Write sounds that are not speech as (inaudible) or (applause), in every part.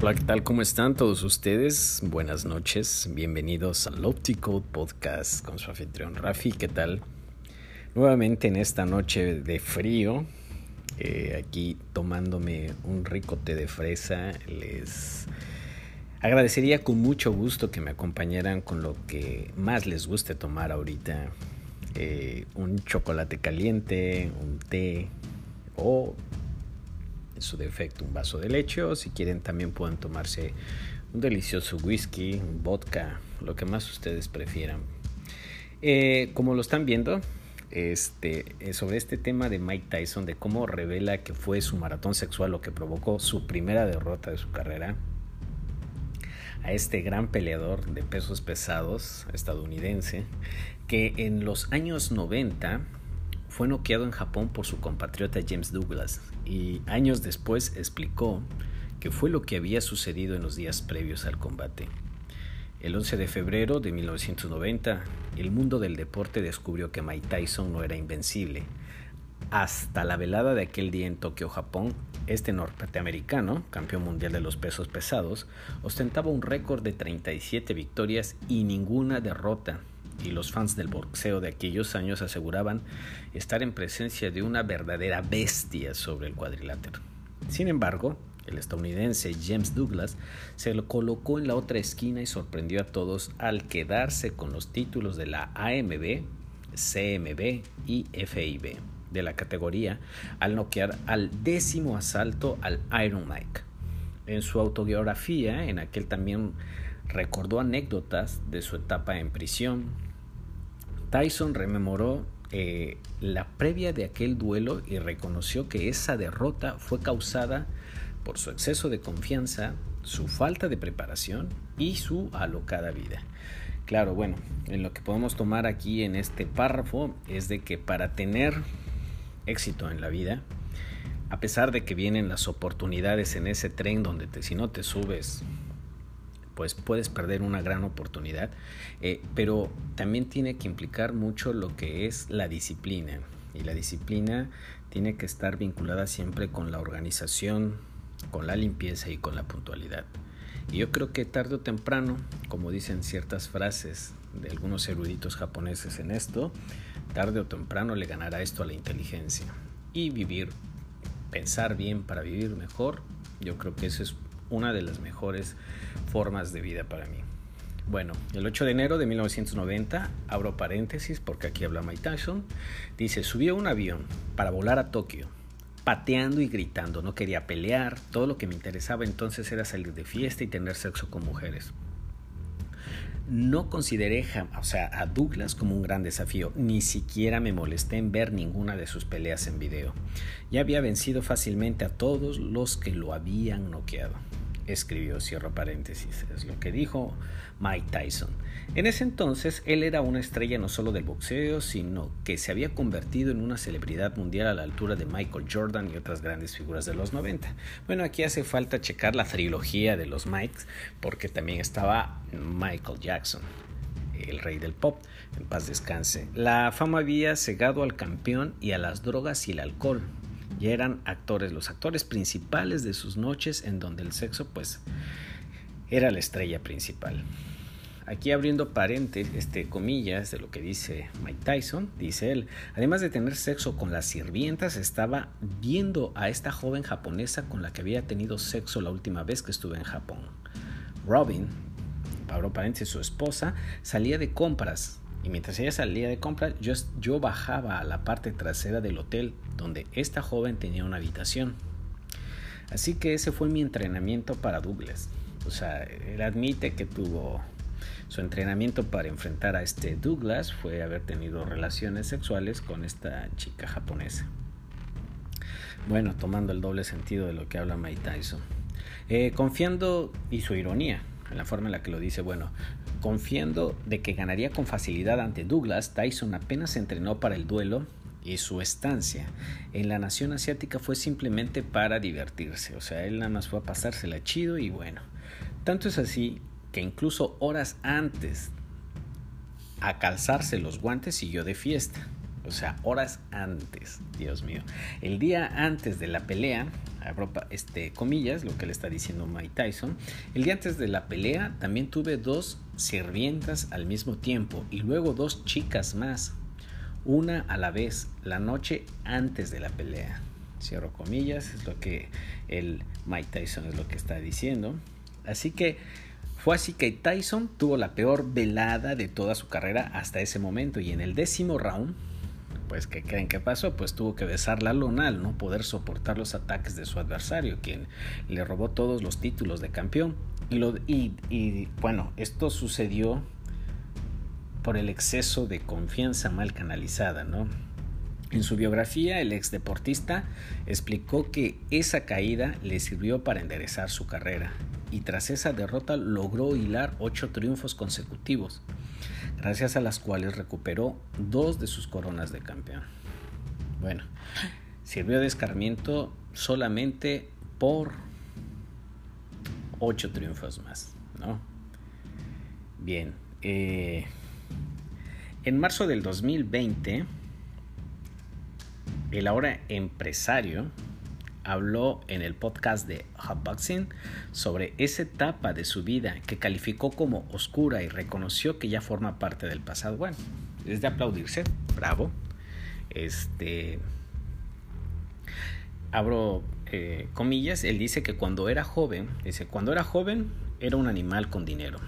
Hola, ¿qué tal? ¿Cómo están todos ustedes? Buenas noches, bienvenidos al Optical Podcast con su anfitrión Rafi, ¿qué tal? Nuevamente en esta noche de frío, eh, aquí tomándome un rico té de fresa, les agradecería con mucho gusto que me acompañaran con lo que más les guste tomar ahorita, eh, un chocolate caliente, un té o en su defecto un vaso de leche o si quieren también pueden tomarse un delicioso whisky, vodka, lo que más ustedes prefieran. Eh, como lo están viendo, este, eh, sobre este tema de Mike Tyson, de cómo revela que fue su maratón sexual lo que provocó su primera derrota de su carrera, a este gran peleador de pesos pesados estadounidense, que en los años 90 fue noqueado en Japón por su compatriota James Douglas y años después explicó que fue lo que había sucedido en los días previos al combate. El 11 de febrero de 1990, el mundo del deporte descubrió que Mike Tyson no era invencible. Hasta la velada de aquel día en Tokio, Japón, este norteamericano, campeón mundial de los pesos pesados, ostentaba un récord de 37 victorias y ninguna derrota y los fans del boxeo de aquellos años aseguraban estar en presencia de una verdadera bestia sobre el cuadrilátero. Sin embargo, el estadounidense James Douglas se lo colocó en la otra esquina y sorprendió a todos al quedarse con los títulos de la AMB, CMB y FIB de la categoría al noquear al décimo asalto al Iron Mike. En su autobiografía, en aquel también recordó anécdotas de su etapa en prisión, Tyson rememoró eh, la previa de aquel duelo y reconoció que esa derrota fue causada por su exceso de confianza, su falta de preparación y su alocada vida. Claro, bueno, en lo que podemos tomar aquí en este párrafo es de que para tener éxito en la vida, a pesar de que vienen las oportunidades en ese tren donde te, si no te subes pues puedes perder una gran oportunidad, eh, pero también tiene que implicar mucho lo que es la disciplina. Y la disciplina tiene que estar vinculada siempre con la organización, con la limpieza y con la puntualidad. Y yo creo que tarde o temprano, como dicen ciertas frases de algunos eruditos japoneses en esto, tarde o temprano le ganará esto a la inteligencia. Y vivir, pensar bien para vivir mejor, yo creo que eso es una de las mejores formas de vida para mí. Bueno, el 8 de enero de 1990, abro paréntesis porque aquí habla Mike Tyson, dice, subí a un avión para volar a Tokio, pateando y gritando, no quería pelear, todo lo que me interesaba entonces era salir de fiesta y tener sexo con mujeres. No consideré a Douglas como un gran desafío, ni siquiera me molesté en ver ninguna de sus peleas en video. Ya había vencido fácilmente a todos los que lo habían noqueado escribió, cierro paréntesis, es lo que dijo Mike Tyson. En ese entonces él era una estrella no solo del boxeo, sino que se había convertido en una celebridad mundial a la altura de Michael Jordan y otras grandes figuras de los 90. Bueno, aquí hace falta checar la trilogía de los Mikes, porque también estaba Michael Jackson, el rey del pop, en paz descanse. La fama había cegado al campeón y a las drogas y el alcohol y eran actores, los actores principales de sus noches en donde el sexo pues era la estrella principal. Aquí abriendo paréntesis, este, comillas de lo que dice Mike Tyson, dice él, además de tener sexo con las sirvientas, estaba viendo a esta joven japonesa con la que había tenido sexo la última vez que estuve en Japón. Robin, abro paréntesis, su esposa, salía de compras y mientras ella salía de compras, yo, yo bajaba a la parte trasera del hotel donde esta joven tenía una habitación. Así que ese fue mi entrenamiento para Douglas. O sea, él admite que tuvo su entrenamiento para enfrentar a este Douglas fue haber tenido relaciones sexuales con esta chica japonesa. Bueno, tomando el doble sentido de lo que habla Mike Tyson. Eh, confiando, y su ironía, en la forma en la que lo dice, bueno, confiando de que ganaría con facilidad ante Douglas, Tyson apenas se entrenó para el duelo y su estancia en la nación asiática fue simplemente para divertirse, o sea, él nada más fue a pasársela chido y bueno. Tanto es así que incluso horas antes a calzarse los guantes siguió de fiesta. O sea, horas antes, Dios mío. El día antes de la pelea, este, comillas, lo que le está diciendo Mike Tyson. El día antes de la pelea también tuve dos sirvientas al mismo tiempo y luego dos chicas más, una a la vez, la noche antes de la pelea. Cierro comillas, es lo que el Mike Tyson es lo que está diciendo. Así que fue así que Tyson tuvo la peor velada de toda su carrera hasta ese momento y en el décimo round pues ¿qué creen que pasó? Pues tuvo que besar la lona al no poder soportar los ataques de su adversario, quien le robó todos los títulos de campeón. Y, lo, bueno, esto sucedió por el exceso de confianza mal canalizada, ¿no? En su biografía, el ex deportista explicó que esa caída le sirvió para enderezar su carrera y tras esa derrota logró hilar ocho triunfos consecutivos gracias a las cuales recuperó dos de sus coronas de campeón. Bueno, sirvió de escarmiento solamente por ocho triunfos más, ¿no? Bien, eh, en marzo del 2020, el ahora empresario habló en el podcast de Hotboxing sobre esa etapa de su vida que calificó como oscura y reconoció que ya forma parte del pasado. Bueno, es de aplaudirse, bravo. Este. Abro eh, comillas, él dice que cuando era joven, dice, cuando era joven era un animal con dinero.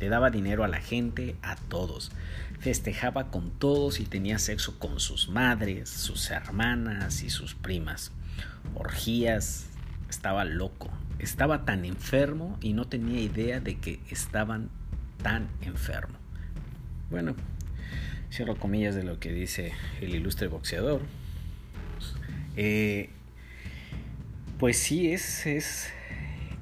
Le daba dinero a la gente, a todos. Festejaba con todos y tenía sexo con sus madres, sus hermanas y sus primas orgías, estaba loco, estaba tan enfermo y no tenía idea de que estaban tan enfermo. Bueno, cierro comillas de lo que dice el ilustre boxeador. Eh, pues sí, es, es,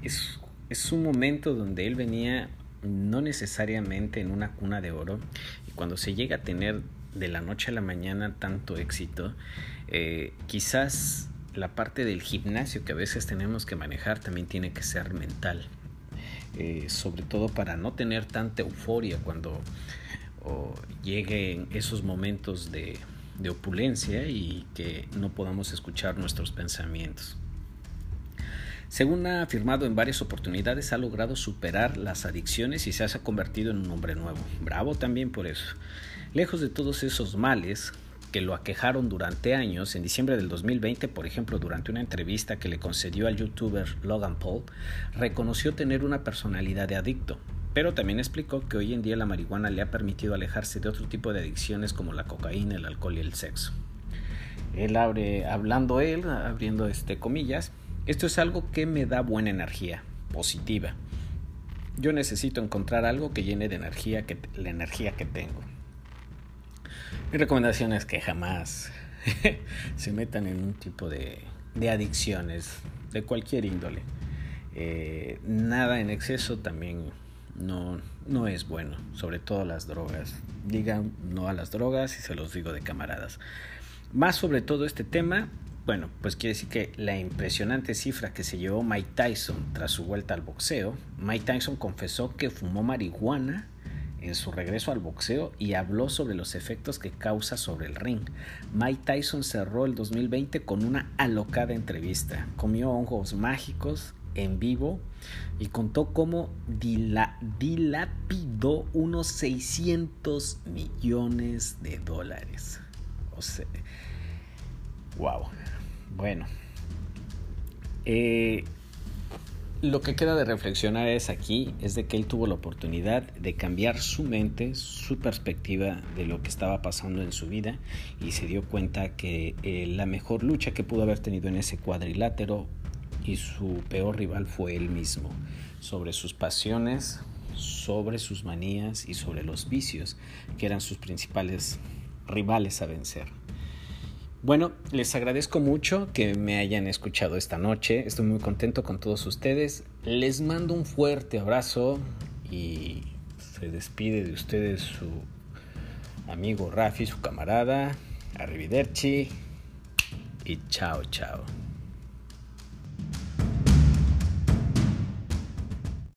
es, es un momento donde él venía no necesariamente en una cuna de oro y cuando se llega a tener de la noche a la mañana tanto éxito, eh, quizás la parte del gimnasio que a veces tenemos que manejar también tiene que ser mental. Eh, sobre todo para no tener tanta euforia cuando lleguen esos momentos de opulencia y que no podamos escuchar nuestros pensamientos. Según ha afirmado en varias oportunidades, ha logrado superar las adicciones y se ha convertido en un hombre nuevo. Bravo también por eso. Lejos de todos esos males, que lo aquejaron durante años, en diciembre del 2020, por ejemplo, durante una entrevista que le concedió al youtuber Logan Paul, reconoció tener una personalidad de adicto, pero también explicó que hoy en día la marihuana le ha permitido alejarse de otro tipo de adicciones como la cocaína, el alcohol y el sexo. Él abre, hablando él, abriendo este comillas, esto es algo que me da buena energía, positiva. Yo necesito encontrar algo que llene de energía que, la energía que tengo. Mi recomendación es que jamás (laughs) se metan en un tipo de, adicciones de cualquier índole. Eh, nada en exceso también no, no es bueno, sobre todo las drogas. Digan no a las drogas y se los digo de camaradas. Más sobre todo este tema, bueno, pues quiere decir que la impresionante cifra que se llevó Mike Tyson tras su vuelta al boxeo, Mike Tyson confesó que fumó marihuana en su regreso al boxeo y habló sobre los efectos que causa sobre el ring. Mike Tyson cerró el 2020 con una alocada entrevista. Comió hongos mágicos en vivo y contó cómo dilapidó unos 600 millones de dólares. O sea, wow. Bueno. Eh, lo que queda de reflexionar es aquí, es de que él tuvo la oportunidad de cambiar su mente, su perspectiva de lo que estaba pasando en su vida y se dio cuenta que eh, la mejor lucha que pudo haber tenido en ese cuadrilátero y su peor rival fue él mismo, sobre sus pasiones, sobre sus manías y sobre los vicios, que eran sus principales rivales a vencer. Bueno, les agradezco mucho que me hayan escuchado esta noche. Estoy muy contento con todos ustedes. Les mando un fuerte abrazo y se despide de ustedes su amigo Rafi, su camarada. Arrivederci y chao, chao.